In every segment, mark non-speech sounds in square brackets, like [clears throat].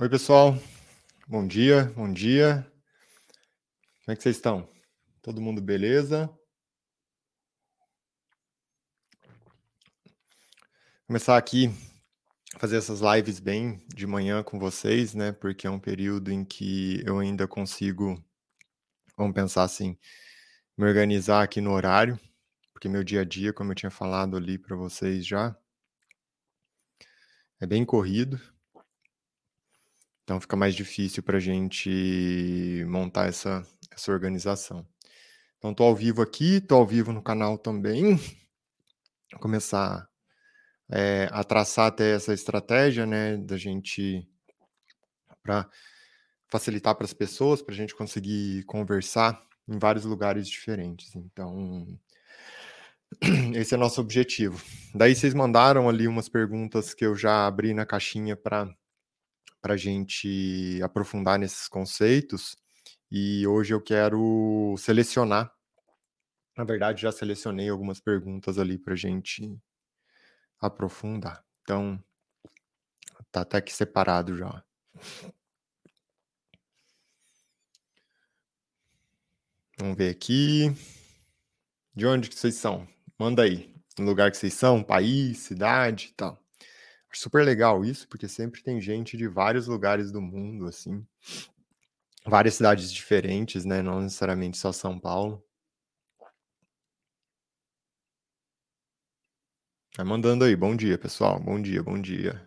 Oi, pessoal. Bom dia, bom dia. Como é que vocês estão? Todo mundo beleza? Começar aqui fazer essas lives bem de manhã com vocês, né? Porque é um período em que eu ainda consigo, vamos pensar assim, me organizar aqui no horário, porque meu dia a dia, como eu tinha falado ali para vocês já, é bem corrido. Então fica mais difícil para a gente montar essa, essa organização. Então estou ao vivo aqui, estou ao vivo no canal também. Vou começar é, a traçar até essa estratégia, né, da gente para facilitar para as pessoas, para a gente conseguir conversar em vários lugares diferentes. Então, esse é nosso objetivo. Daí vocês mandaram ali umas perguntas que eu já abri na caixinha para para a gente aprofundar nesses conceitos. E hoje eu quero selecionar. Na verdade, já selecionei algumas perguntas ali para a gente aprofundar. Então, tá até aqui separado já. Vamos ver aqui. De onde que vocês são? Manda aí. No lugar que vocês são, país, cidade e tal. Acho super legal isso, porque sempre tem gente de vários lugares do mundo, assim. Várias cidades diferentes, né? Não necessariamente só São Paulo. Vai mandando aí. Bom dia, pessoal. Bom dia, bom dia.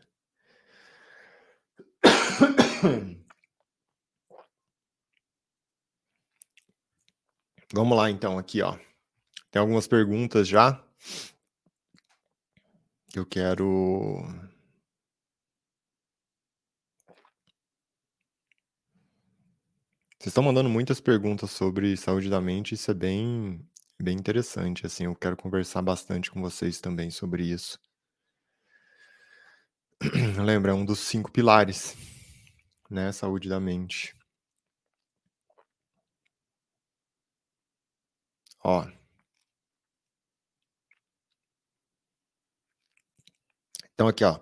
Vamos lá, então, aqui, ó. Tem algumas perguntas já. Eu quero Vocês estão mandando muitas perguntas sobre saúde da mente, isso é bem, bem interessante, assim, eu quero conversar bastante com vocês também sobre isso. [clears throat] Lembra, é um dos cinco pilares, né, saúde da mente. Ó. Então aqui, ó,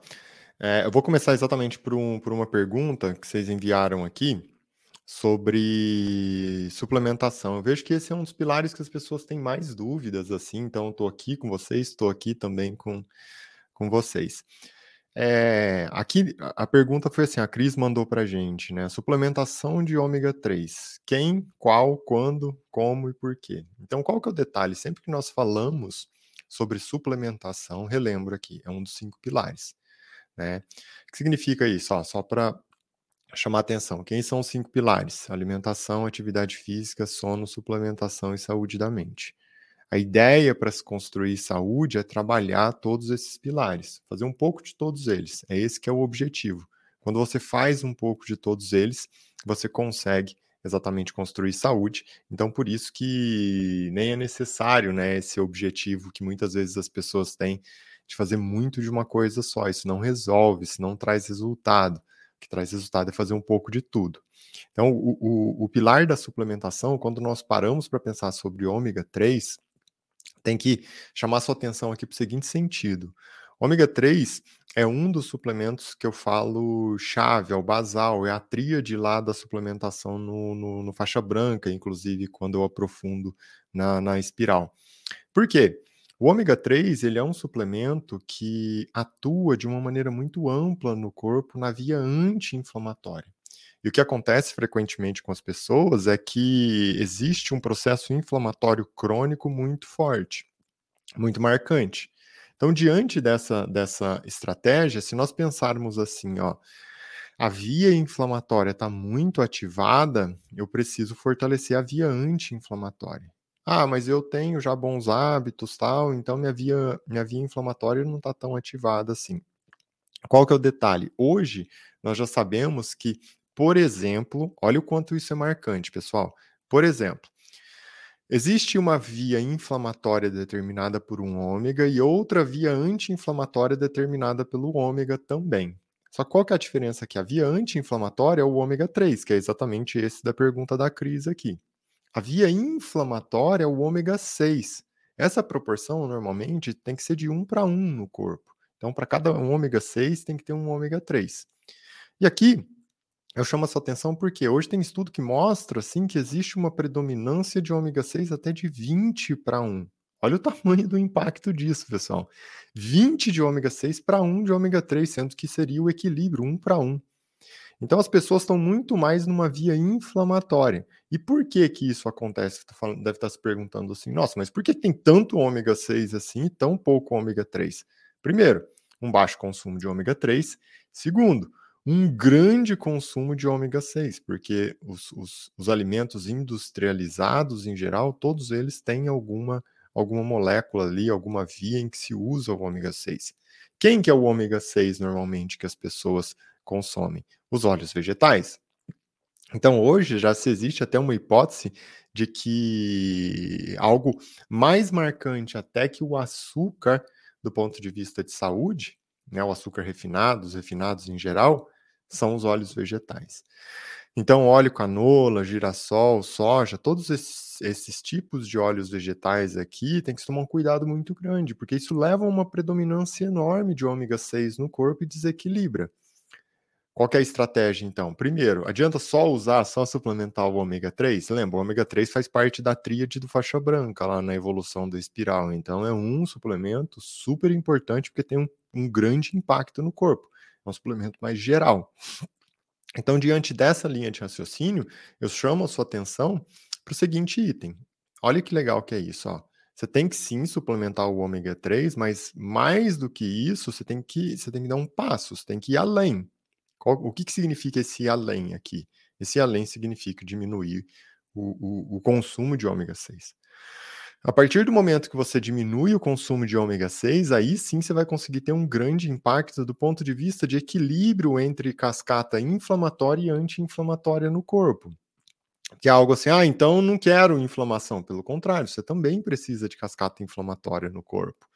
é, eu vou começar exatamente por, um, por uma pergunta que vocês enviaram aqui, sobre suplementação. Eu vejo que esse é um dos pilares que as pessoas têm mais dúvidas, assim, então estou aqui com vocês, estou aqui também com, com vocês. É, aqui a pergunta foi assim: a Cris mandou para gente, né? Suplementação de ômega 3. Quem, qual, quando, como e por quê? Então, qual que é o detalhe? Sempre que nós falamos sobre suplementação, relembro aqui, é um dos cinco pilares. Né? O que significa isso? Ó, só para chamar atenção. Quem são os cinco pilares? Alimentação, atividade física, sono, suplementação e saúde da mente. A ideia para se construir saúde é trabalhar todos esses pilares, fazer um pouco de todos eles. É esse que é o objetivo. Quando você faz um pouco de todos eles, você consegue exatamente construir saúde. Então, por isso que nem é necessário, né, esse objetivo que muitas vezes as pessoas têm de fazer muito de uma coisa só. Isso não resolve, isso não traz resultado que traz resultado é fazer um pouco de tudo. Então, o, o, o pilar da suplementação, quando nós paramos para pensar sobre ômega 3, tem que chamar sua atenção aqui para o seguinte sentido. Ômega 3 é um dos suplementos que eu falo chave, é o basal, é a tríade lá da suplementação no, no, no faixa branca, inclusive quando eu aprofundo na, na espiral. Por quê? O ômega 3 ele é um suplemento que atua de uma maneira muito ampla no corpo na via anti-inflamatória. E o que acontece frequentemente com as pessoas é que existe um processo inflamatório crônico muito forte, muito marcante. Então, diante dessa, dessa estratégia, se nós pensarmos assim, ó, a via inflamatória está muito ativada, eu preciso fortalecer a via anti-inflamatória. Ah, mas eu tenho já bons hábitos, tal, então minha via, minha via inflamatória não está tão ativada assim. Qual que é o detalhe? Hoje nós já sabemos que, por exemplo, olha o quanto isso é marcante, pessoal. Por exemplo, existe uma via inflamatória determinada por um ômega e outra via anti-inflamatória determinada pelo ômega também. Só qual que é a diferença aqui? A via anti-inflamatória é o ômega 3, que é exatamente esse da pergunta da Cris aqui. A via inflamatória é o ômega 6. Essa proporção normalmente tem que ser de 1 para 1 no corpo. Então, para cada um ômega 6, tem que ter um ômega 3. E aqui, eu chamo a sua atenção porque hoje tem estudo que mostra assim que existe uma predominância de ômega 6 até de 20 para 1. Olha o [laughs] tamanho do impacto disso, pessoal. 20 de ômega 6 para 1 de ômega 3, sendo que seria o equilíbrio, 1 para 1. Então as pessoas estão muito mais numa via inflamatória. E por que que isso acontece? deve estar se perguntando assim, nossa, mas por que tem tanto ômega 6 assim e tão pouco ômega 3? Primeiro, um baixo consumo de ômega 3. Segundo, um grande consumo de ômega 6, porque os, os, os, alimentos industrializados, em geral, todos eles têm alguma, alguma molécula ali, alguma via em que se usa o ômega 6. Quem que é o ômega 6 normalmente que as pessoas consomem? Os óleos vegetais. Então, hoje já se existe até uma hipótese de que algo mais marcante até que o açúcar do ponto de vista de saúde, né, o açúcar refinado, os refinados em geral, são os óleos vegetais. Então, óleo canola, girassol, soja, todos esses, esses, tipos de óleos vegetais aqui tem que tomar um cuidado muito grande, porque isso leva a uma predominância enorme de ômega 6 no corpo e desequilibra. Qual é a estratégia, então? Primeiro, adianta só usar, só suplementar o ômega 3? Lembra, o ômega 3 faz parte da tríade do faixa branca lá na evolução do espiral. Então, é um suplemento super importante porque tem um, um grande impacto no corpo. É um suplemento mais geral. Então, diante dessa linha de raciocínio, eu chamo a sua atenção para o seguinte item. Olha que legal que é isso, ó. Você tem que sim suplementar o ômega 3, mas mais do que isso, você tem que, você tem que dar um passo, você tem que ir além. Qual, o que, que significa esse além aqui? Esse além significa diminuir o, o, o consumo de ômega 6. A partir do momento que você diminui o consumo de ômega 6, aí sim você vai conseguir ter um grande impacto do ponto de vista de equilíbrio entre cascata inflamatória e anti-inflamatória no corpo. Que é algo assim, ah, então não quero inflamação. Pelo contrário, você também precisa de cascata inflamatória no corpo.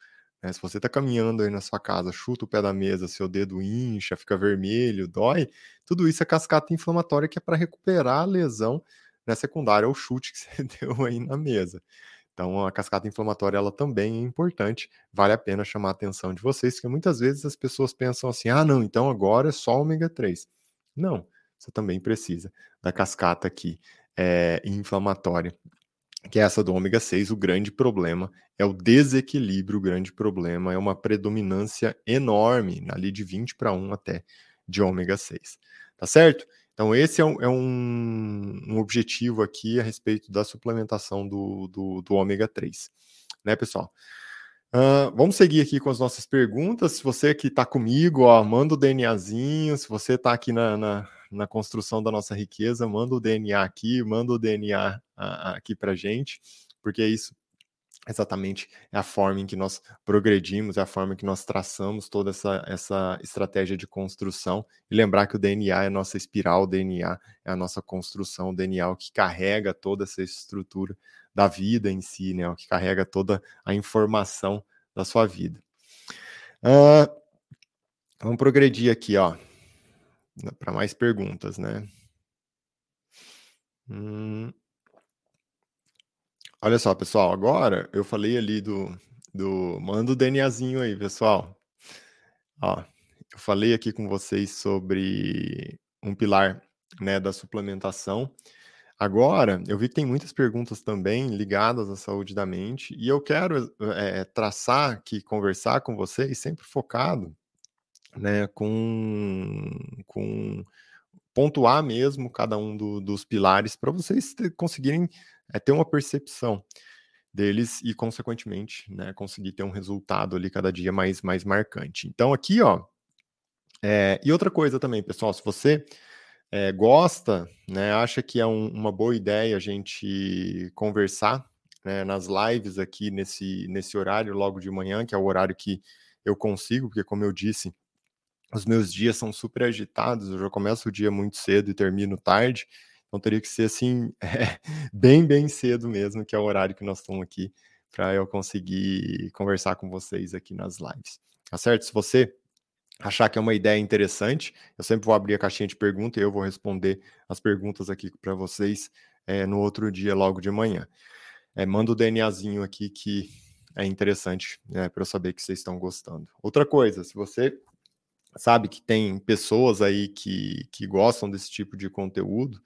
Né? Se você está caminhando aí na sua casa, chuta o pé da mesa, seu dedo incha, fica vermelho, dói, tudo isso é cascata inflamatória que é para recuperar a lesão né, secundária ao chute que [laughs] você deu aí na mesa. Então, a cascata inflamatória ela também é importante, vale a pena chamar a atenção de vocês, porque muitas vezes as pessoas pensam assim: ah, não, então agora é só ômega 3. Não, você também precisa da cascata aqui é, inflamatória que é essa do ômega 6, o grande problema é o desequilíbrio, o grande problema é uma predominância enorme, ali de 20 para 1 até, de ômega 6. Tá certo? Então, esse é um, é um, objetivo aqui a respeito da suplementação do, do, do ômega 3. Né, pessoal? Uh, vamos seguir aqui com as nossas perguntas. Se você que está comigo, ó, manda o DNAzinho. Se você está aqui na, na, na construção da nossa riqueza, manda o DNA aqui, manda o DNA aqui para gente, porque é isso exatamente é a forma em que nós progredimos, é a forma em que nós traçamos toda essa, essa estratégia de construção. E lembrar que o DNA é a nossa espiral, o DNA é a nossa construção, o DNA é o que carrega toda essa estrutura da vida em si, né? É o que carrega toda a informação da sua vida. Uh, vamos progredir aqui, ó para mais perguntas, né? Hum. Olha só, pessoal, agora eu falei ali do, do manda o DNAzinho aí, pessoal. Ó, eu falei aqui com vocês sobre um pilar né, da suplementação. Agora, eu vi que tem muitas perguntas também ligadas à saúde da mente, e eu quero é, traçar aqui, conversar com vocês, sempre focado né, com, com pontuar mesmo cada um do, dos pilares para vocês ter, conseguirem é, ter uma percepção deles e, consequentemente, né, conseguir ter um resultado ali cada dia mais, mais marcante. Então, aqui, ó, é, e outra coisa também, pessoal, se você é, gosta, né, acha que é um, uma boa ideia a gente conversar né, nas lives aqui nesse, nesse horário, logo de manhã, que é o horário que eu consigo, porque, como eu disse, os meus dias são super agitados, eu já começo o dia muito cedo e termino tarde, então teria que ser assim, [laughs] é, bem, bem cedo mesmo, que é o horário que nós estamos aqui, para eu conseguir conversar com vocês aqui nas lives. Tá certo? Se você achar que é uma ideia interessante, eu sempre vou abrir a caixinha de perguntas e eu vou responder as perguntas aqui para vocês é, no outro dia, logo de manhã. É, manda o DNAzinho aqui que é interessante né, para eu saber que vocês estão gostando. Outra coisa, se você sabe que tem pessoas aí que, que gostam desse tipo de conteúdo,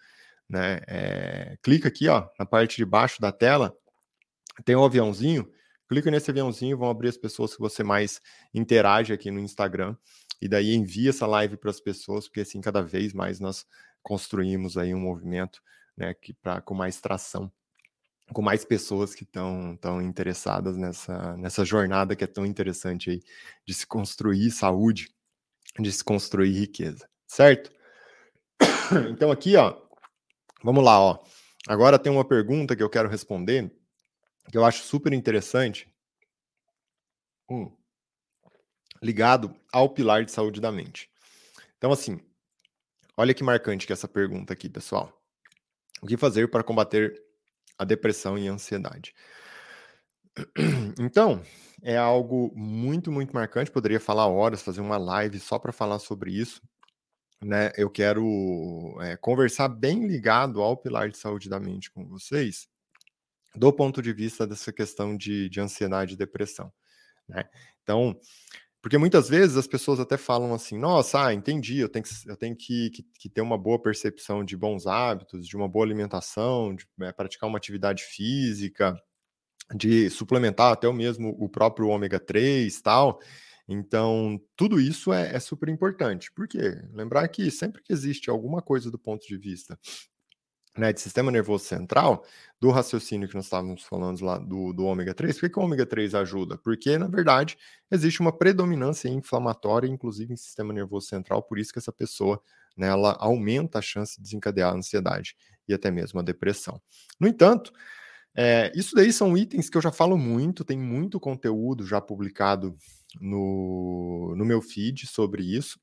né? É, clica aqui, ó, na parte de baixo da tela, tem um aviãozinho, clica nesse aviãozinho, vão abrir as pessoas que você mais interage aqui no Instagram, e daí envia essa live para as pessoas, porque assim, cada vez mais nós construímos aí um movimento, né, que pra, com mais tração, com mais pessoas que estão tão interessadas nessa, nessa jornada que é tão interessante aí, de se construir saúde, de se construir riqueza, certo? [coughs] Então aqui, ó, vamos lá, ó. Agora tem uma pergunta que eu quero responder, que eu acho super interessante, hum, ligado ao pilar de saúde da mente. Então, assim, olha que marcante que é essa pergunta aqui, pessoal. O que fazer para combater a depressão e a ansiedade? [coughs] Então, é algo muito, muito marcante. Poderia falar horas, fazer uma live só para falar sobre isso. Né? Eu quero é, conversar bem ligado ao pilar de saúde da mente com vocês, do ponto de vista dessa questão de, de ansiedade e depressão. Né? Então, porque muitas vezes as pessoas até falam assim: nossa, ah, entendi, eu tenho, que, eu tenho que, que, que, ter uma boa percepção de bons hábitos, de uma boa alimentação, de é, praticar uma atividade física, de suplementar até o mesmo o próprio ômega 3 tal. Então, tudo isso é, é super importante. Por quê? Lembrar que sempre que existe alguma coisa do ponto de vista né, de sistema nervoso central, do raciocínio que nós estávamos falando lá do, do ômega 3, por que, que o ômega 3 ajuda? Porque, na verdade, existe uma predominância inflamatória, inclusive em sistema nervoso central, por isso que essa pessoa né, ela aumenta a chance de desencadear a ansiedade e até mesmo a depressão. No entanto, é, isso daí são itens que eu já falo muito, tem muito conteúdo já publicado no, no meu feed sobre isso.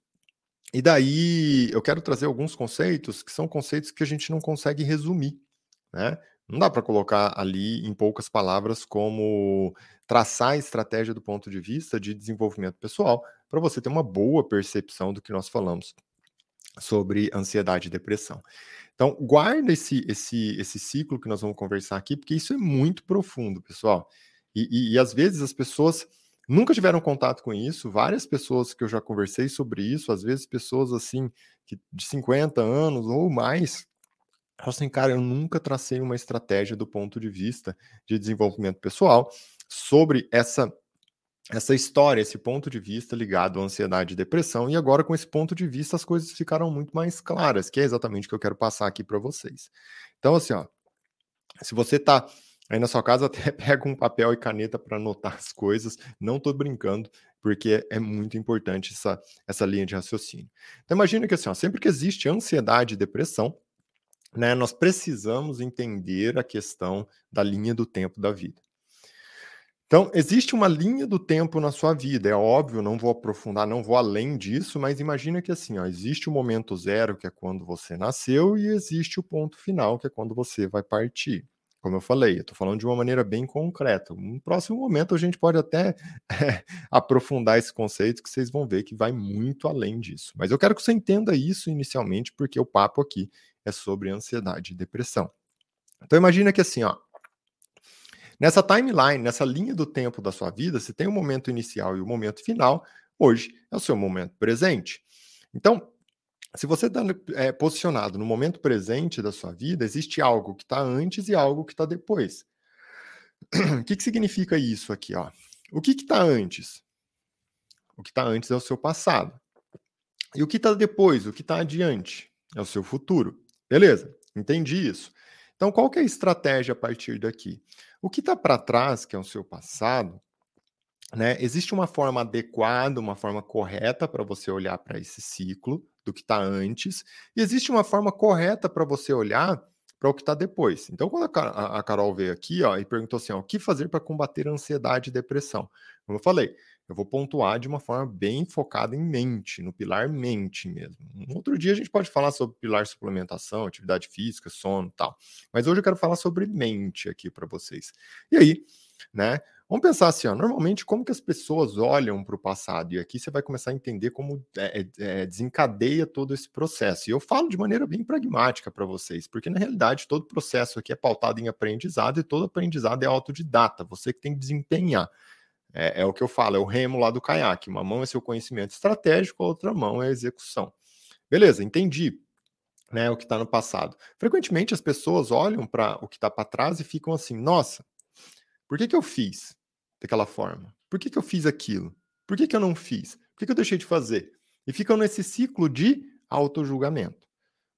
E daí eu quero trazer alguns conceitos que são conceitos que a gente não consegue resumir, né? Não dá para colocar ali em poucas palavras como traçar a estratégia do ponto de vista de desenvolvimento pessoal para você ter uma boa percepção do que nós falamos sobre ansiedade e depressão. Então, guarda esse, esse, esse ciclo que nós vamos conversar aqui, porque isso é muito profundo, pessoal. E, e, e às vezes as pessoas nunca tiveram contato com isso. Várias pessoas que eu já conversei sobre isso, às vezes pessoas assim, que, de 50 anos ou mais, falam assim, cara, eu nunca tracei uma estratégia do ponto de vista de desenvolvimento pessoal sobre essa essa história, esse ponto de vista ligado à ansiedade e depressão, e agora com esse ponto de vista as coisas ficaram muito mais claras, que é exatamente o que eu quero passar aqui para vocês. Então, assim, ó, se você está aí na sua casa, [laughs] até pega um papel e caneta para anotar as coisas, não estou brincando, porque é muito importante essa, essa linha de raciocínio. Então, imagina que assim, ó, sempre que existe ansiedade e depressão, né, nós precisamos entender a questão da linha do tempo da vida. Então, existe uma linha do tempo na sua vida, é óbvio, não vou aprofundar, não vou além disso, mas imagina que assim, ó, existe o momento zero, que é quando você nasceu, e existe o ponto final, que é quando você vai partir. Como eu falei, eu estou falando de uma maneira bem concreta. No próximo momento a gente pode até é, [laughs] aprofundar esse conceito, que vocês vão ver que vai muito além disso. Mas eu quero que você entenda isso inicialmente, porque o papo aqui é sobre ansiedade e depressão. Então imagina que assim, ó, Nessa timeline, nessa linha do tempo da sua vida, se tem o momento inicial e o momento final, hoje é o seu momento presente. Então, se você está é, posicionado no momento presente da sua vida, existe algo que está antes e algo que está depois. o que, que significa isso aqui? Ó? O que está antes? O que está antes é o seu passado. E o que está depois, o que está adiante, é o seu futuro. Beleza, entendi isso. Então, qual que é a estratégia a partir daqui? O que está para trás, que é o seu passado, né? Existe uma forma adequada, uma forma correta para você olhar para esse ciclo do que está antes, e existe uma forma correta para você olhar para o que está depois. Então, quando a, Carol veio aqui ó, e perguntou assim: ó, o que fazer para combater ansiedade e depressão? Como eu falei, eu vou pontuar de uma forma bem focada em mente, no pilar mente mesmo. Um outro dia a gente pode falar sobre pilar suplementação, atividade física, sono tal. Mas hoje eu quero falar sobre mente aqui para vocês. E aí, né? Vamos pensar assim, ó, normalmente como que as pessoas olham para o passado, e aqui você vai começar a entender como é, é, é, desencadeia todo esse processo. E eu falo de maneira bem pragmática para vocês, porque na realidade todo processo aqui é pautado em aprendizado e todo aprendizado é autodidata, você que tem que desempenhar. É, é, o que eu falo, é o remo lá do caiaque. Uma mão é seu conhecimento estratégico, a outra mão é a execução. Beleza, entendi né, o que está no passado. Frequentemente as pessoas olham para o que está para trás e ficam assim: nossa, por que, que eu fiz daquela forma? Por que, que eu fiz aquilo? Por que, que eu não fiz? Por que, que eu deixei de fazer? E ficam nesse ciclo de autojulgamento.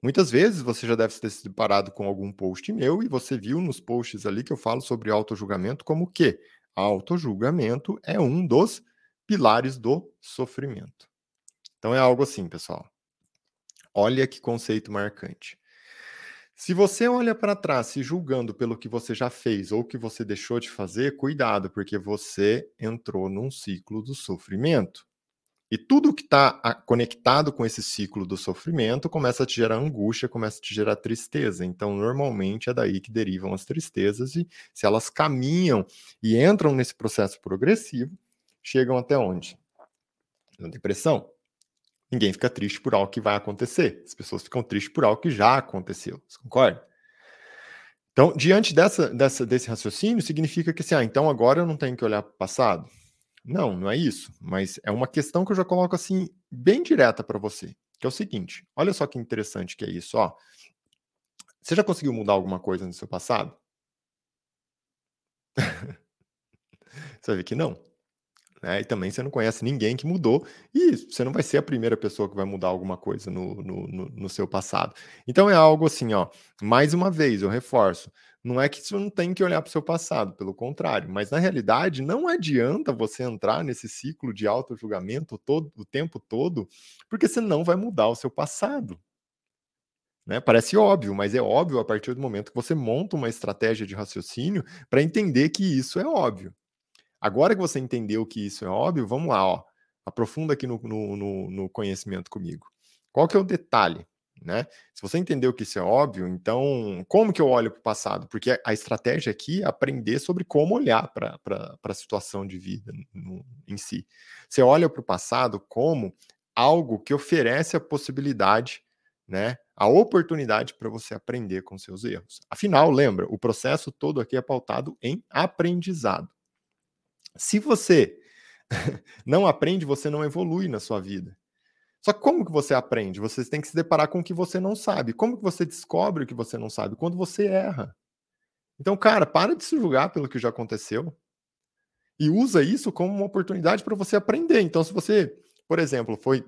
Muitas vezes você já deve ter se deparado com algum post meu e você viu nos posts ali que eu falo sobre autojulgamento como o quê? Autojulgamento é um dos pilares do sofrimento. Então é algo assim, pessoal. Olha que conceito marcante. Se você olha para trás se julgando pelo que você já fez ou que você deixou de fazer, cuidado, porque você entrou num ciclo do sofrimento. E tudo que está conectado com esse ciclo do sofrimento começa a te gerar angústia, começa a te gerar tristeza. Então, normalmente é daí que derivam as tristezas, e se elas caminham e entram nesse processo progressivo, chegam até onde? Na depressão. Ninguém fica triste por algo que vai acontecer. As pessoas ficam tristes por algo que já aconteceu. Você concorda? Então, diante dessa, dessa, desse raciocínio, significa que assim, ah, então agora eu não tenho que olhar para o passado. Não, não é isso. Mas é uma questão que eu já coloco assim, bem direta para você. Que é o seguinte: olha só que interessante que é isso. Ó. Você já conseguiu mudar alguma coisa no seu passado? [laughs] você vai ver que não. Né? E também você não conhece ninguém que mudou, e você não vai ser a primeira pessoa que vai mudar alguma coisa no, no, no, no seu passado. Então é algo assim, ó. Mais uma vez, eu reforço. Não é que você não tem que olhar para o seu passado, pelo contrário, mas na realidade não adianta você entrar nesse ciclo de auto-julgamento todo, o tempo todo, porque você não vai mudar o seu passado. Né? Parece óbvio, mas é óbvio a partir do momento que você monta uma estratégia de raciocínio para entender que isso é óbvio. Agora que você entendeu que isso é óbvio, vamos lá, ó. Aprofunda aqui no, no, no conhecimento comigo. Qual que é o detalhe? Né? Se você entendeu que isso é óbvio, então como que eu olho para o passado? Porque a estratégia aqui é aprender sobre como olhar para a situação de vida no, em si. Você olha para o passado como algo que oferece a possibilidade, né, a oportunidade para você aprender com seus erros. Afinal, lembra, o processo todo aqui é pautado em aprendizado. Se você [laughs] não aprende, você não evolui na sua vida. Só que como que você aprende? Você tem que se deparar com o que você não sabe. Como que você descobre o que você não sabe? Quando você erra. Então, cara, para de se julgar pelo que já aconteceu e usa isso como uma oportunidade para você aprender. Então, se você, por exemplo, foi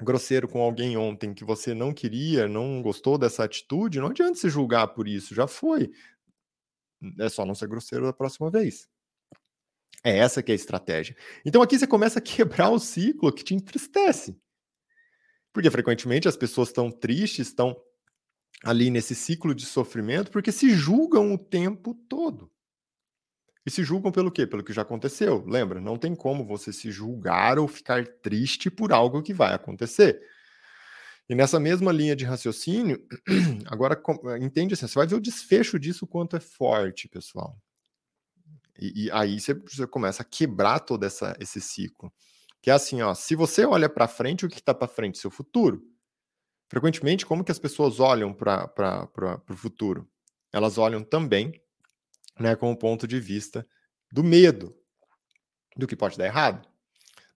grosseiro com alguém ontem que você não queria, não gostou dessa atitude, não adianta se julgar por isso, já foi. É só não ser grosseiro da próxima vez. É essa que é a estratégia. Então aqui você começa a [laughs] quebrar o ciclo que te entristece. Porque frequentemente as pessoas estão tristes, estão ali nesse ciclo de sofrimento, porque se julgam o tempo todo. E se julgam pelo quê? Pelo que já aconteceu. Lembra? Não tem como você se julgar ou ficar triste por algo que vai acontecer. E nessa mesma linha de raciocínio, [clears throat] agora entende assim, você vai ver o desfecho disso quanto é forte, pessoal. E, e aí você, você, começa a quebrar todo essa, esse ciclo. Que é assim, ó, se você olha para frente, o que está para frente? Seu futuro. Frequentemente, como que as pessoas olham para o futuro? Elas olham também né, com o ponto de vista do medo, do que pode dar errado.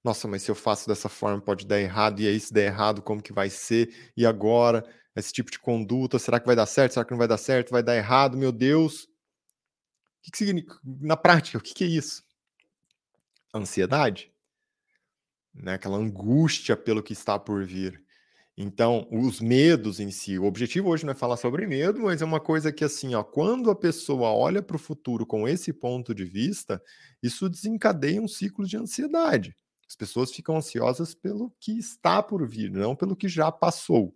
Nossa, mas se eu faço dessa forma pode dar errado, e aí se der errado, como que vai ser? E agora, esse tipo de conduta, será que vai dar certo? Será que não vai dar certo? Vai dar errado? Meu Deus, que, que significa na prática? O que, que é isso? Ansiedade, né? Aquela angústia pelo que está por vir. Então, os medos em si, o objetivo hoje não é falar sobre medo, mas é uma coisa que assim, ó, quando a pessoa olha para o futuro com esse ponto de vista, isso desencadeia um ciclo de ansiedade. As pessoas ficam ansiosas pelo que está por vir, não pelo que já passou.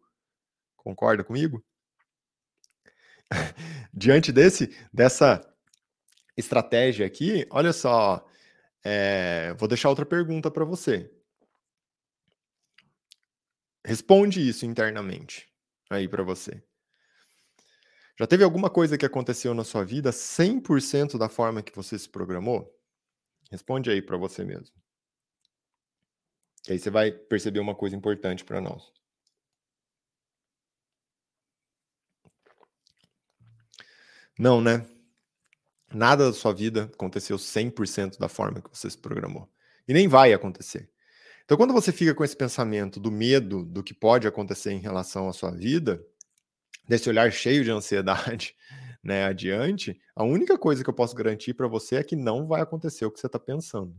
Concorda comigo? [laughs] Diante desse dessa estratégia aqui, olha só, é, vou deixar outra pergunta para você. Responde isso internamente aí para você. Já teve alguma coisa que aconteceu na sua vida 100% da forma que você se programou? Responde aí para você mesmo. E aí você vai perceber uma coisa importante para nós. Não, né? Nada da sua vida aconteceu 100% da forma que você se programou. E nem vai acontecer. Então, quando você fica com esse pensamento do medo do que pode acontecer em relação à sua vida, desse olhar cheio de ansiedade, [laughs] né, adiante, a única coisa que eu posso garantir para você é que não vai acontecer o que você está pensando.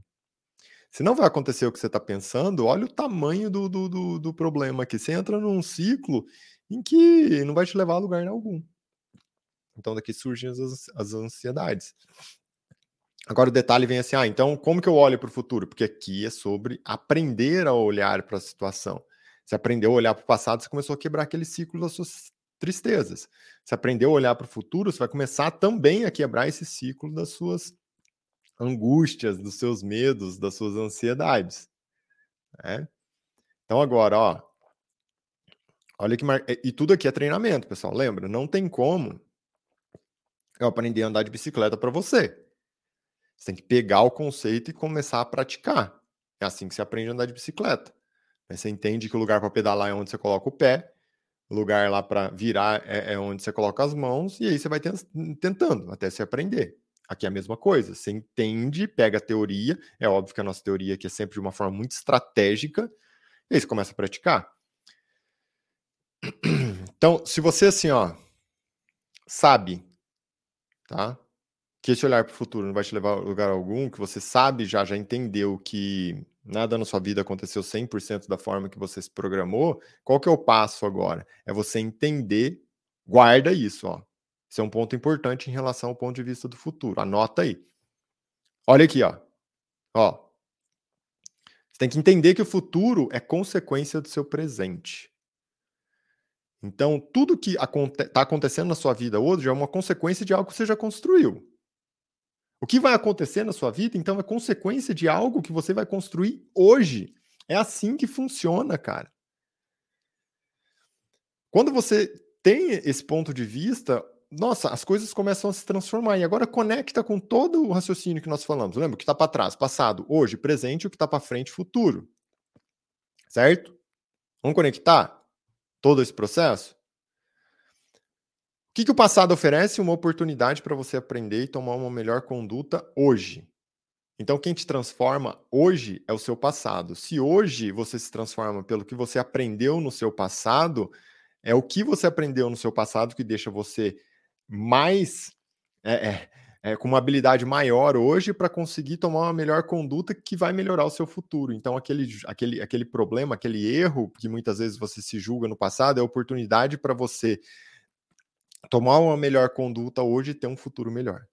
Se não vai acontecer o que você está pensando, olha o tamanho do, do, do, do, problema aqui. Você entra num ciclo em que não vai te levar a lugar algum. Então daqui surgem as, as ansiedades. Agora o detalhe vem assim: ah, então como que eu olho para o futuro? Porque aqui é sobre aprender a olhar para a situação. Você aprendeu a olhar para o passado, você começou a quebrar aquele ciclo das suas tristezas. Você aprendeu a olhar para o futuro, você vai começar também a quebrar esse ciclo das suas angústias, dos seus medos, das suas ansiedades. Né? Então agora, ó, olha que mar... e tudo aqui é treinamento, pessoal. Lembra? Não tem como eu aprender a andar de bicicleta para você. Você tem que pegar o conceito e começar a praticar. É assim que você aprende a andar de bicicleta. Você entende que o lugar para pedalar é onde você coloca o pé, o lugar lá para virar é, é, onde você coloca as mãos, e aí você vai tentando até se aprender. Aqui é a mesma coisa. Você entende, pega a teoria, é óbvio que a nossa teoria aqui é sempre de uma forma muito estratégica, e aí você começa a praticar. Então, se você assim, ó, sabe tá? Que esse olhar para o futuro não vai te levar a lugar algum, que você sabe já, já entendeu que nada na sua vida aconteceu 100% da forma que você se programou, qual que é o passo agora? É você entender, guarda isso, ó. Isso é um ponto importante em relação ao ponto de vista do futuro. Anota aí. Olha aqui, ó. Ó. Você tem que entender que o futuro é consequência do seu presente. Então, tudo que está aconte tá acontecendo na sua vida hoje é uma consequência de algo que você já construiu. O que vai acontecer na sua vida, então, é consequência de algo que você vai construir hoje. É assim que funciona, cara. Quando você tem esse ponto de vista, nossa, as coisas começam a se transformar. E agora conecta com todo o raciocínio que nós falamos. Lembra o que está para trás, passado, hoje, presente, o que está para frente, futuro. Certo? Vamos conectar? Todo esse processo? O que, que o passado oferece? Uma oportunidade para você aprender e tomar uma melhor conduta hoje. Então, quem te transforma hoje é o seu passado. Se hoje você se transforma pelo que você aprendeu no seu passado, é o que você aprendeu no seu passado que deixa você mais é, é, é, com uma habilidade maior hoje para conseguir tomar uma melhor conduta que vai melhorar o seu futuro. Então, aquele, aquele, aquele problema, aquele erro que muitas vezes você se julga no passado, é oportunidade para você tomar uma melhor conduta hoje e ter um futuro melhor.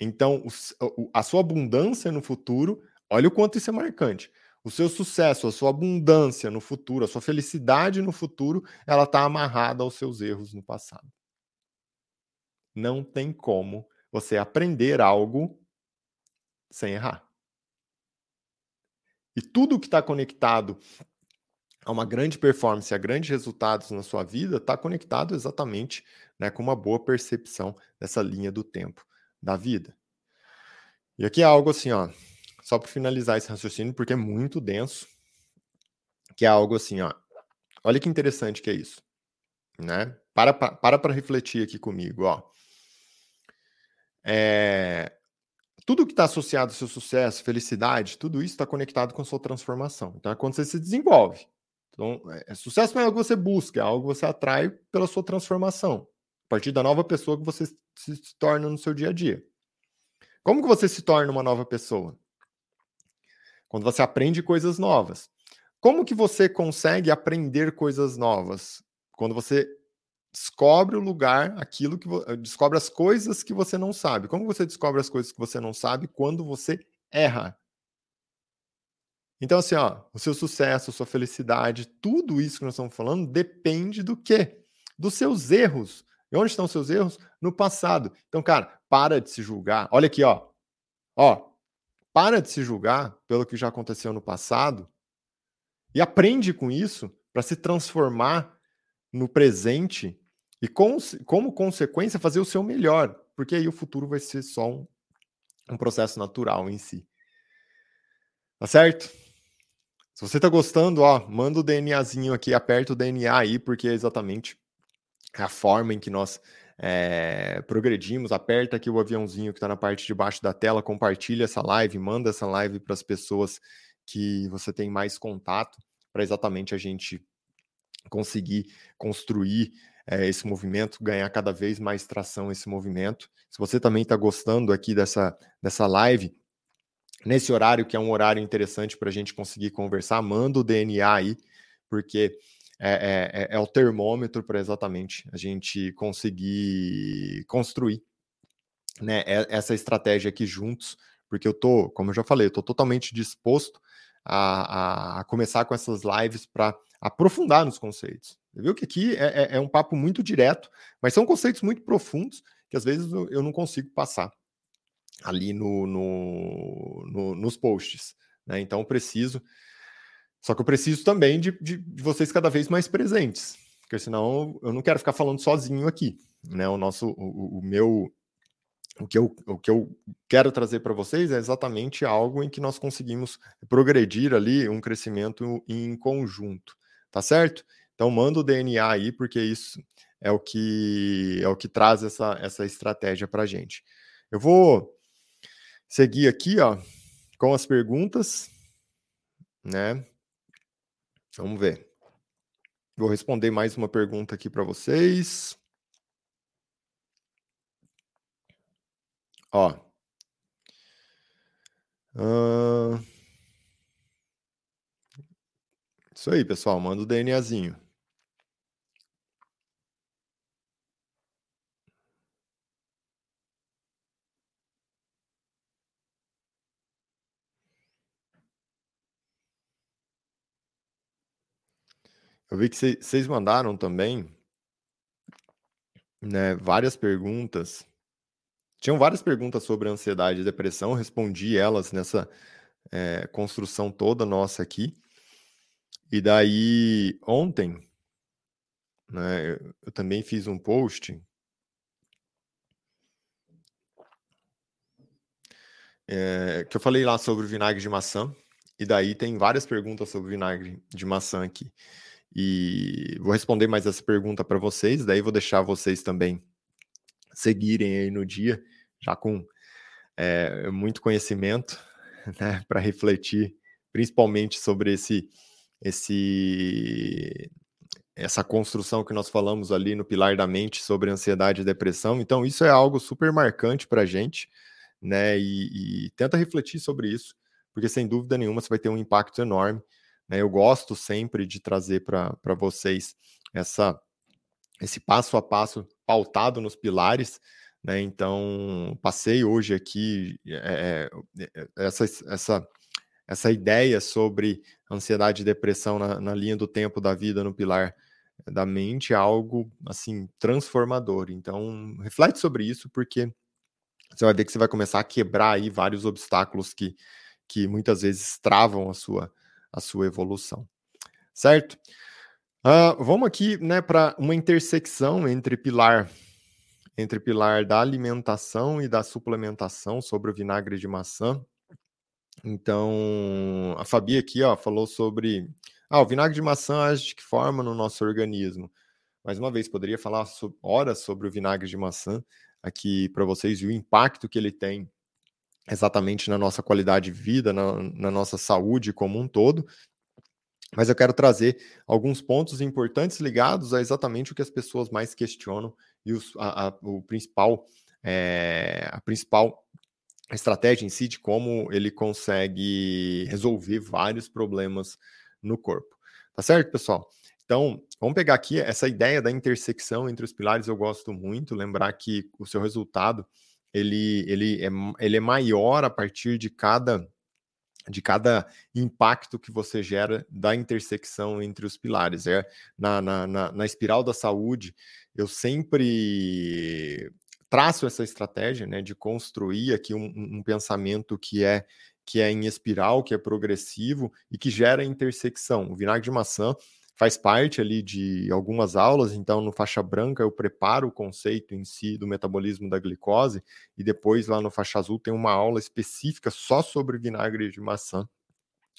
Então, o, a sua abundância no futuro, olha o quanto isso é marcante. O seu sucesso, a sua abundância no futuro, a sua felicidade no futuro, ela está amarrada aos seus erros no passado. Não tem como você aprender algo sem errar. E tudo que está conectado a uma grande performance, a grandes resultados na sua vida, está conectado exatamente né, com uma boa percepção dessa linha do tempo da vida. E aqui é algo assim, ó, só para finalizar esse raciocínio, porque é muito denso, que é algo assim, ó. Olha que interessante que é isso, né? Para para para refletir aqui comigo, ó. É, tudo que está associado ao seu sucesso, felicidade, tudo isso está conectado com a sua transformação. Então é quando você se desenvolve. Então, é, é, sucesso não é algo que você busca, é algo que você atrai pela sua transformação. A partir da nova pessoa que você se, se torna no seu dia a dia. Como que você se torna uma nova pessoa? Quando você aprende coisas novas. Como que você consegue aprender coisas novas? Quando você descobre o lugar, aquilo que eh, descobre as coisas que você não sabe. Como você descobre as coisas que você não sabe quando você erra? Então, assim, ó, o seu sucesso, a sua felicidade, tudo isso que nós estamos falando depende do quê? Dos seus erros. E onde estão os seus erros? No passado. Então, cara, para de se julgar. Olha aqui, ó. Ó, para de se julgar pelo que já aconteceu no passado e aprende com isso para se transformar no presente e, com, como consequência, fazer o seu melhor, porque aí o futuro vai ser só um, um processo natural em si. Tá certo? Se você tá gostando, ó, manda o DNAzinho aqui, aperta o DNA aí, porque é exatamente a forma em que nós é, progredimos. Aperta aqui o aviãozinho que está na parte de baixo da tela, compartilha essa live, manda essa live para as pessoas que você tem mais contato, para exatamente a gente conseguir construir é, esse movimento, ganhar cada vez mais tração esse movimento. Se você também está gostando aqui dessa, dessa live, nesse horário, que é um horário interessante para a gente conseguir conversar, manda o DNA aí, porque é, é, é o termômetro para exatamente a gente conseguir construir né, essa estratégia aqui juntos, porque eu tô, como eu já falei, eu tô totalmente disposto a, a começar com essas lives para aprofundar nos conceitos. Você viu que aqui é, é, é, um papo muito direto, mas são conceitos muito profundos que às vezes eu não consigo passar ali no, no, no nos posts. Né? Então preciso. Só que eu preciso também de, de, de, vocês cada vez mais presentes, porque senão eu não quero ficar falando sozinho aqui. Né? O nosso, o, o meu o que eu, o que eu quero trazer para vocês é exatamente algo em que nós conseguimos progredir ali um crescimento em conjunto, tá certo? Então manda o DNA aí, porque isso é o que é o que traz essa, essa estratégia para gente. Eu vou seguir aqui, ó, com as perguntas, né? Vamos ver. Vou responder mais uma pergunta aqui para vocês. Ó. Uh... Isso aí, pessoal. Manda o DNAzinho. Eu vi que vocês mandaram também, né, várias perguntas tinham várias perguntas sobre ansiedade e depressão, respondi elas nessa é, construção toda nossa aqui. E daí, ontem, né, eu, também fiz um post é, que eu falei lá sobre o vinagre de maçã. E daí tem várias perguntas sobre vinagre de maçã aqui. E vou responder mais essa pergunta para vocês, daí vou deixar vocês também seguirem aí no dia, já com é, muito conhecimento, [laughs] né, para refletir, principalmente sobre esse, esse, essa construção que nós falamos ali no pilar da mente sobre ansiedade e depressão. Então, isso é algo super marcante para a gente, né, e, e tenta refletir sobre isso, porque sem dúvida nenhuma você vai ter um impacto enorme. Né? Eu gosto sempre de trazer para vocês essa, esse passo a passo pautado nos pilares, né? Então, passei hoje aqui é, essa, essa, essa ideia sobre ansiedade e depressão na, na linha do tempo da vida no pilar da mente é algo assim transformador. Então, reflete sobre isso porque você vai ver que você vai começar a quebrar aí vários obstáculos que, que muitas vezes travam a sua, a sua evolução. Certo? Uh, vamos aqui né, para uma intersecção entre pilar entre pilar da alimentação e da suplementação sobre o vinagre de maçã. Então, a Fabi aqui ó, falou sobre. Ah, o vinagre de maçã age de que forma no nosso organismo? Mais uma vez, poderia falar horas sobre o vinagre de maçã aqui para vocês e o impacto que ele tem exatamente na nossa qualidade de vida, na, na nossa saúde como um todo. Mas eu quero trazer alguns pontos importantes ligados a exatamente o que as pessoas mais questionam e os, a, a, o principal, é, a principal estratégia em si de como ele consegue resolver vários problemas no corpo. Tá certo, pessoal? Então, vamos pegar aqui essa ideia da intersecção entre os pilares, eu gosto muito, lembrar que o seu resultado ele, ele, é, ele é maior a partir de cada de cada impacto que você gera da intersecção entre os pilares. É na, na, na, na espiral da saúde, eu sempre traço essa estratégia né, de construir aqui um, um, pensamento que é que é em espiral, que é progressivo e que gera intersecção. O vinagre de maçã faz parte ali de algumas aulas, então no faixa branca eu preparo o conceito em si do metabolismo da glicose e depois lá no faixa azul tem uma aula específica só sobre vinagre de maçã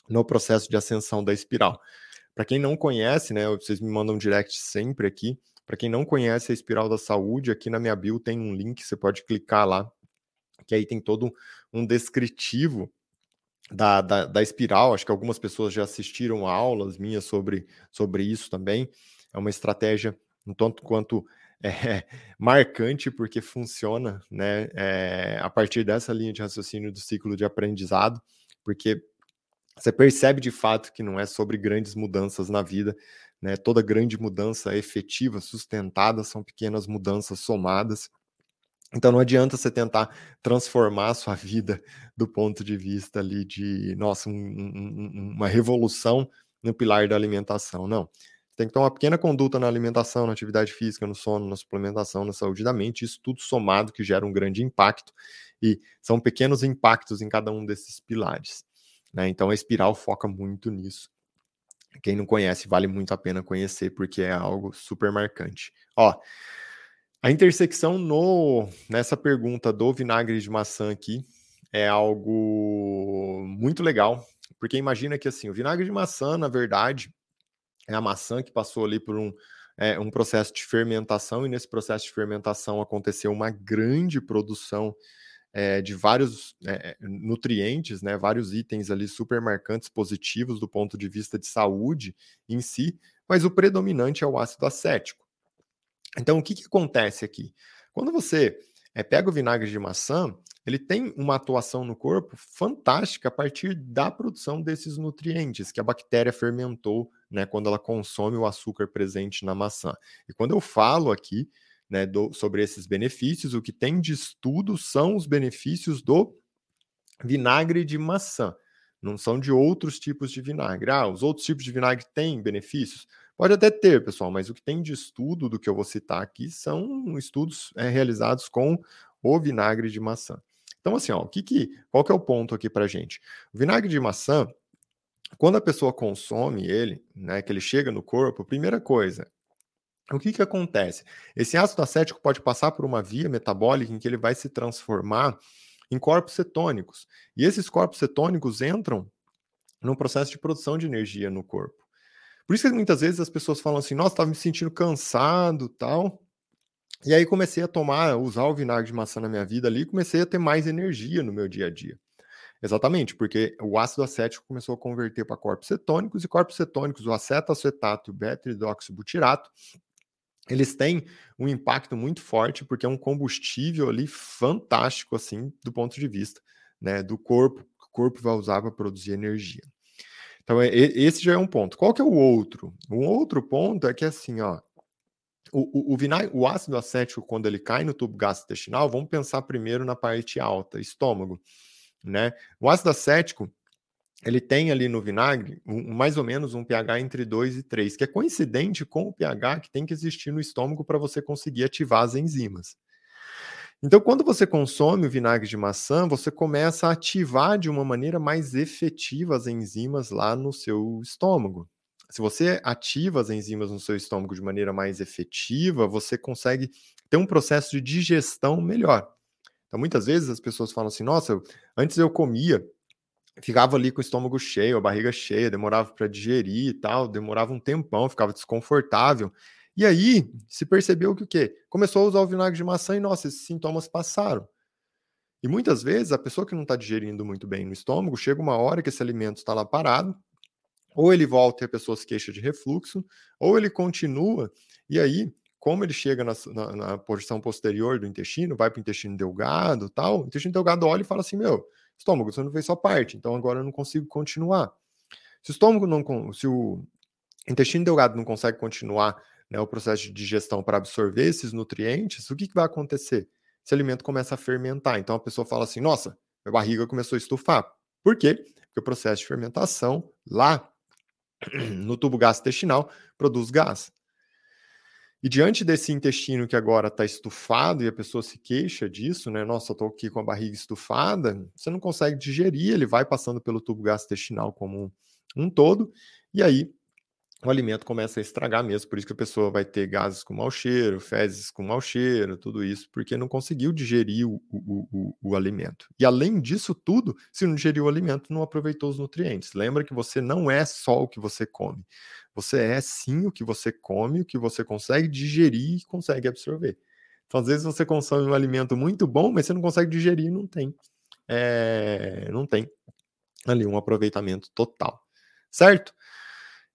no processo de ascensão da espiral. Para quem não conhece, né, vocês me mandam direct sempre aqui, Para quem não conhece a espiral da saúde, aqui na minha bio tem um link, você pode clicar lá, que aí tem todo um descritivo da, da, da, espiral. Acho que algumas pessoas já assistiram aulas minhas sobre, sobre isso também. É uma estratégia um tanto quanto é, [laughs] marcante, porque funciona né, é, a partir dessa linha de raciocínio do ciclo de aprendizado, porque você percebe de fato que não é sobre grandes mudanças na vida, né? Toda grande mudança efetiva, sustentada, são pequenas mudanças somadas. Então não adianta você tentar transformar a sua [laughs] vida do ponto de vista ali de, nossa, um, um, uma revolução no pilar da alimentação. Não. Tem que ter uma pequena conduta na alimentação, na atividade física, no sono, na suplementação, na saúde da mente, isso tudo somado que gera um grande impacto. E são pequenos impactos em cada um desses pilares. Né? Então a espiral foca muito nisso. Quem não conhece, vale muito a pena conhecer, porque é algo super marcante. Ó, a intersecção no nessa pergunta do vinagre de maçã aqui é algo muito legal, porque imagina que assim, o vinagre de maçã, na verdade, é a maçã que passou ali por um, é, um processo de fermentação, e nesse processo de fermentação aconteceu uma grande produção é, de vários é, nutrientes, né, vários itens ali super marcantes, positivos do ponto de vista de saúde em si, mas o predominante é o ácido acético. Então, o que, que acontece aqui? Quando você é, pega o vinagre de maçã, ele tem uma atuação no corpo fantástica a partir da produção desses nutrientes que a bactéria fermentou né, quando ela consome o açúcar presente na maçã. E quando eu falo aqui né, do, sobre esses benefícios, o que tem de estudo são os benefícios do vinagre de maçã, não são de outros tipos de vinagre. Ah, os outros tipos de vinagre têm benefícios? Pode até ter, pessoal, mas o que tem de estudo do que eu vou citar aqui são estudos é, realizados com o vinagre de maçã. Então, assim, ó, o que que, qual que é o ponto aqui para gente? O vinagre de maçã, quando a pessoa consome ele, né, que ele chega no corpo, primeira coisa, o que, que acontece? Esse ácido acético pode passar por uma via metabólica em que ele vai se transformar em corpos cetônicos. E esses corpos cetônicos entram no processo de produção de energia no corpo. Por isso que muitas vezes as pessoas falam assim: nossa, estava me sentindo cansado tal. E aí comecei a tomar, usar o vinagre de maçã na minha vida ali, e comecei a ter mais energia no meu dia a dia. Exatamente, porque o ácido acético começou a converter para corpos cetônicos, e corpos cetônicos, o acetato e o beta-hidroxibutirato, eles têm um impacto muito forte, porque é um combustível ali fantástico, assim, do ponto de vista né, do corpo, que o corpo vai usar para produzir energia. Então, é, esse já é um ponto. Qual que é o outro? Um outro ponto é que, assim, ó, o, o, o, vinagre, o ácido acético, quando ele cai no tubo gastrointestinal, vamos pensar primeiro na parte alta, estômago, né? O ácido acético, ele tem ali no vinagre um, mais ou menos um pH entre 2 e 3, que é coincidente com o pH que tem que existir no estômago para você conseguir ativar as enzimas. Então, quando você consome o vinagre de maçã, você começa a ativar de uma maneira mais efetiva as enzimas lá no seu estômago. Se você ativa as enzimas no seu estômago de maneira mais efetiva, você consegue ter um processo de digestão melhor. Então, muitas vezes as pessoas falam assim: nossa, antes eu comia ficava ali com o estômago cheio, a barriga cheia, demorava para digerir e tal, demorava um tempão, ficava desconfortável. E aí se percebeu que o quê? Começou a usar o vinagre de maçã e, nossa, esses sintomas passaram. E muitas vezes a pessoa que não está digerindo muito bem no estômago, chega uma hora que esse alimento está lá parado, ou ele volta e a pessoa se queixa de refluxo, ou ele continua, e aí, como ele chega na, na, na posição posterior do intestino, vai para o intestino delgado tal, o intestino delgado olha e fala assim: meu, estômago, você não fez sua parte, então agora eu não consigo continuar. Se o estômago não, se o intestino delgado não consegue continuar né, o processo de digestão para absorver esses nutrientes, o que, que vai acontecer? Esse alimento começa a fermentar. Então a pessoa fala assim: nossa, minha barriga começou a estufar. Por quê? Porque o processo de fermentação lá [clears throat] no tubo gastrointestinal produz gás. E diante desse intestino que agora está estufado e a pessoa se queixa disso, né? Nossa, estou aqui com a barriga estufada, você não consegue digerir, ele vai passando pelo tubo gastrointestinal como um, um todo, e aí o alimento começa a estragar mesmo, por isso que a pessoa vai ter gases com mau cheiro, fezes com mau cheiro, tudo isso, porque não conseguiu digerir o, o, o, o, alimento. E além disso tudo, se não digeriu o alimento, não aproveitou os nutrientes. Lembra que você não é só o que você come. Você é sim o que você come, o que você consegue digerir e consegue absorver. Então, às vezes você consome um alimento muito bom, mas você não consegue digerir, não tem, é, não tem ali um aproveitamento total, certo?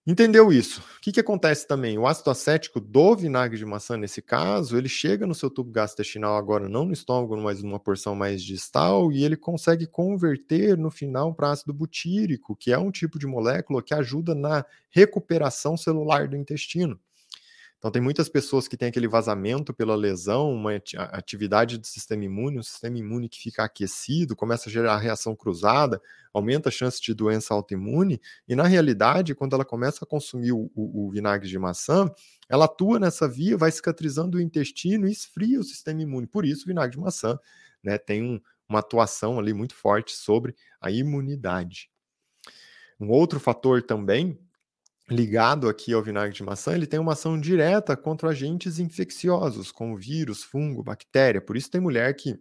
Entendeu isso? O que, que acontece também? O ácido acético do vinagre de maçã, nesse caso, ele chega no seu tubo gastrointestinal agora não no estômago, mas numa porção mais distal, e ele consegue converter no final para ácido butírico, que é um tipo de molécula que ajuda na recuperação celular do intestino. Então, tem muitas pessoas que têm aquele vazamento pela lesão, uma atividade do sistema imune, um sistema imune que fica aquecido, começa a gerar reação cruzada, aumenta a chance de doença autoimune, e na realidade, quando ela começa a consumir o, o, o vinagre de maçã, ela atua nessa via, vai cicatrizando o intestino e esfria o sistema imune. Por isso, o vinagre de maçã né, tem um, uma atuação ali muito forte sobre a imunidade. Um outro fator também ligado aqui ao vinagre de maçã, ele tem uma ação direta contra agentes infecciosos, como vírus, fungo, bactéria. Por isso tem mulher que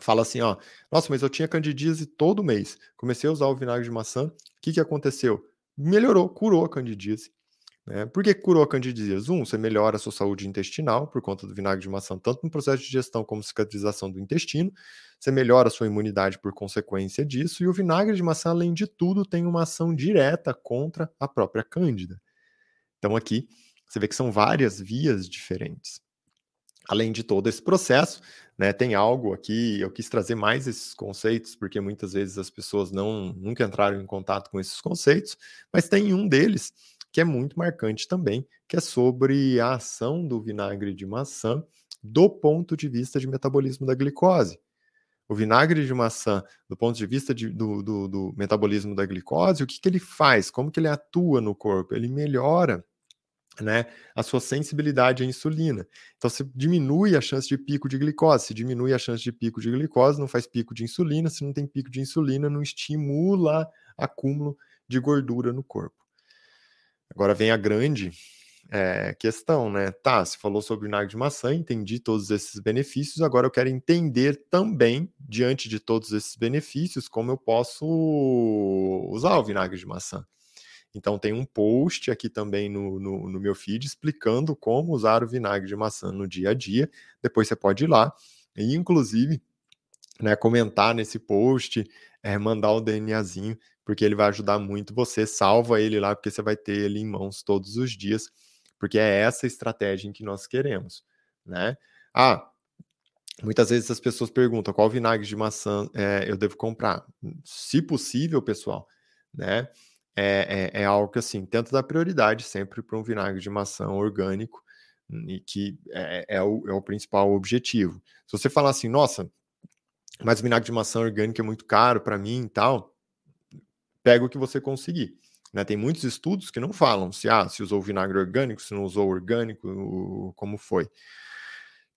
fala assim, ó, nossa, mas eu tinha candidíase todo mês. Comecei a usar o vinagre de maçã, o que, que aconteceu? Melhorou, curou a candidíase. Né? Por que curou a candidíase? Um, você melhora a sua saúde intestinal por conta do vinagre de maçã, tanto no processo de digestão como cicatrização do intestino. Você melhora a sua imunidade por consequência disso. E o vinagre de maçã, além de tudo, tem uma ação direta contra a própria cândida. Então aqui você vê que são várias vias diferentes. Além de todo esse processo, né, tem algo aqui, eu quis trazer mais esses conceitos, porque muitas vezes as pessoas não nunca entraram em contato com esses conceitos, mas tem um deles que é muito marcante também, que é sobre a ação do vinagre de maçã do ponto de vista de metabolismo da glicose. O vinagre de maçã, do ponto de vista de, do, do, do, metabolismo da glicose, o que, que ele faz? Como que ele atua no corpo? Ele melhora né, a sua sensibilidade à insulina. Então, se diminui a chance de pico de glicose. Se diminui a chance de pico de glicose, não faz pico de insulina. Se não tem pico de insulina, não estimula acúmulo de gordura no corpo. Agora vem a grande é, questão, né? Tá, você falou sobre vinagre de maçã, entendi todos esses benefícios, agora eu quero entender também, diante de todos esses benefícios, como eu posso usar o vinagre de maçã. Então tem um post aqui também no, no, no meu feed explicando como usar o vinagre de maçã no dia a dia. Depois você pode ir lá e, inclusive, né, comentar nesse post, é, mandar o DNAzinho porque ele vai ajudar muito você. Salva ele lá, porque você vai ter ele em mãos todos os dias, porque é essa estratégia em que nós queremos, né? Ah, muitas vezes as pessoas perguntam qual vinagre de maçã é, eu devo comprar. Se possível, pessoal, né? É, é, é algo que assim, tenta dar prioridade sempre para um vinagre de maçã orgânico e que é, é, o, é o principal objetivo. Se você falar assim, nossa, mas vinagre de maçã orgânico é muito caro para mim e tal, pega o que você conseguir. Né? Tem muitos estudos que não falam se, ah, se usou vinagre orgânico, se não usou orgânico, como foi.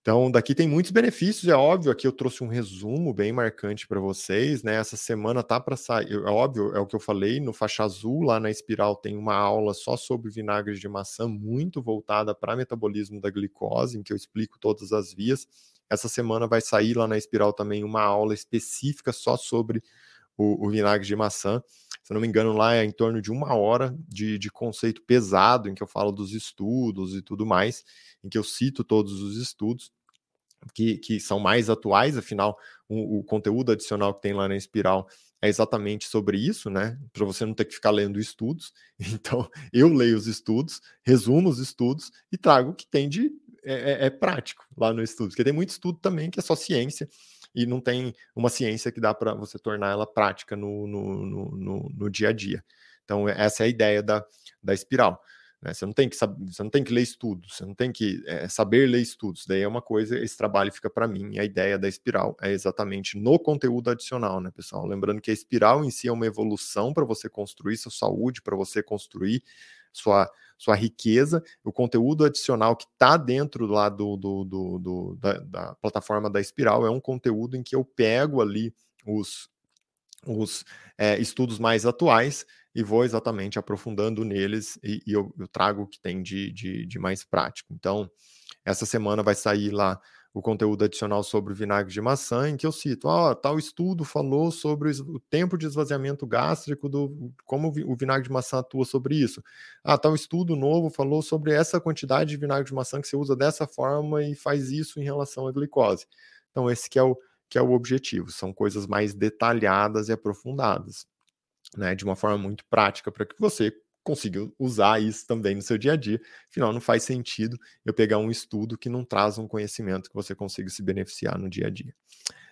Então, daqui tem muitos benefícios, é óbvio. Aqui eu trouxe um resumo bem marcante para vocês, né? Essa semana tá para sair, é óbvio, é o que eu falei, no faixa azul, lá na espiral, tem uma aula só sobre vinagre de maçã, muito voltada para metabolismo da glicose, em que eu explico todas as vias. Essa semana vai sair lá na espiral também uma aula específica só sobre o, o vinagre de maçã se não me engano, lá é em torno de uma hora de, de conceito pesado, em que eu falo dos estudos e tudo mais, em que eu cito todos os estudos. Que, que, são mais atuais, afinal, o, o, conteúdo adicional que tem lá na Espiral é exatamente sobre isso, né? Para você não ter que ficar lendo estudos. [laughs] Então, eu leio os estudos, resumo os estudos e trago o que tem de é, é, é prático lá no estudo, porque tem muito estudo também que é só ciência e não tem uma ciência que dá para você tornar ela prática no, no, no, no, dia a dia. Então, essa é a ideia da, da espiral. Né? Você, não tem que saber, você não tem que ler estudos, você não tem que é, saber ler estudos. Daí é uma coisa, esse trabalho fica para mim. A ideia da espiral é exatamente no conteúdo adicional, né, pessoal? Lembrando que a espiral em si é uma evolução para você construir sua saúde, para você construir sua, sua riqueza, o conteúdo adicional que está dentro lá do, do, do, do da, da, plataforma da Espiral é um conteúdo em que eu pego ali os, os é, estudos mais atuais e vou exatamente aprofundando neles e, e eu, eu, trago o que tem de, de, de mais prático. Então, essa semana vai sair lá o conteúdo adicional sobre o vinagre de maçã, em que eu cito, ó, oh, tal estudo falou sobre o tempo de esvaziamento gástrico, do como o vinagre de maçã atua sobre isso. Ah, tal estudo novo falou sobre essa quantidade de vinagre de maçã que você usa dessa forma e faz isso em relação à glicose. Então, esse que é o, que é o objetivo, são coisas mais detalhadas e aprofundadas, né, de uma forma muito prática para que você consiga usar isso também no seu dia a dia. Afinal, não faz sentido eu pegar um estudo que não traz um conhecimento que você consiga se beneficiar no dia a dia.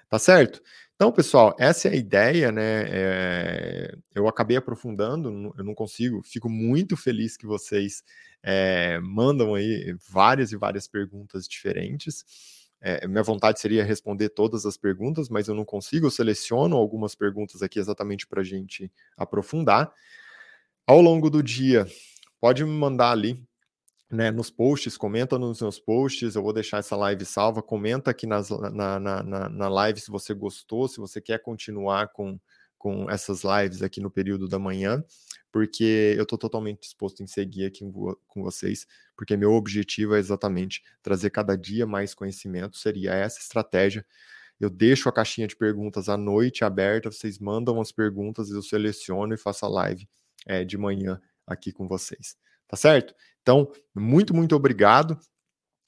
Tá certo? Então, pessoal, essa é a ideia, né? É... eu acabei aprofundando, eu não consigo, fico muito feliz que vocês é, mandam aí várias e várias perguntas diferentes. É, minha vontade seria responder todas as perguntas, mas eu não consigo, eu seleciono algumas perguntas aqui exatamente para a gente aprofundar. Ao longo do dia, pode me mandar ali né, nos posts, comenta nos meus posts, eu vou deixar essa live salva, comenta aqui nas, na, na, na, na live se você gostou, se você quer continuar com, com essas lives aqui no período da manhã, porque eu estou totalmente disposto em seguir aqui com vocês, porque meu objetivo é exatamente trazer cada dia mais conhecimento, seria essa estratégia. Eu deixo a caixinha de perguntas à noite aberta, vocês mandam as perguntas, eu seleciono e faço a live é, de manhã aqui com vocês. Tá certo? Então, muito, muito obrigado.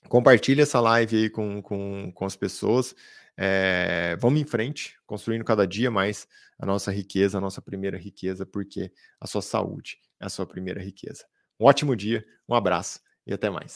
Compartilhe essa live aí com, com, com as pessoas. É, vamos em frente, construindo cada dia mais a nossa riqueza, a nossa primeira riqueza, porque a sua saúde é a sua primeira riqueza. Um ótimo dia, um abraço e até mais.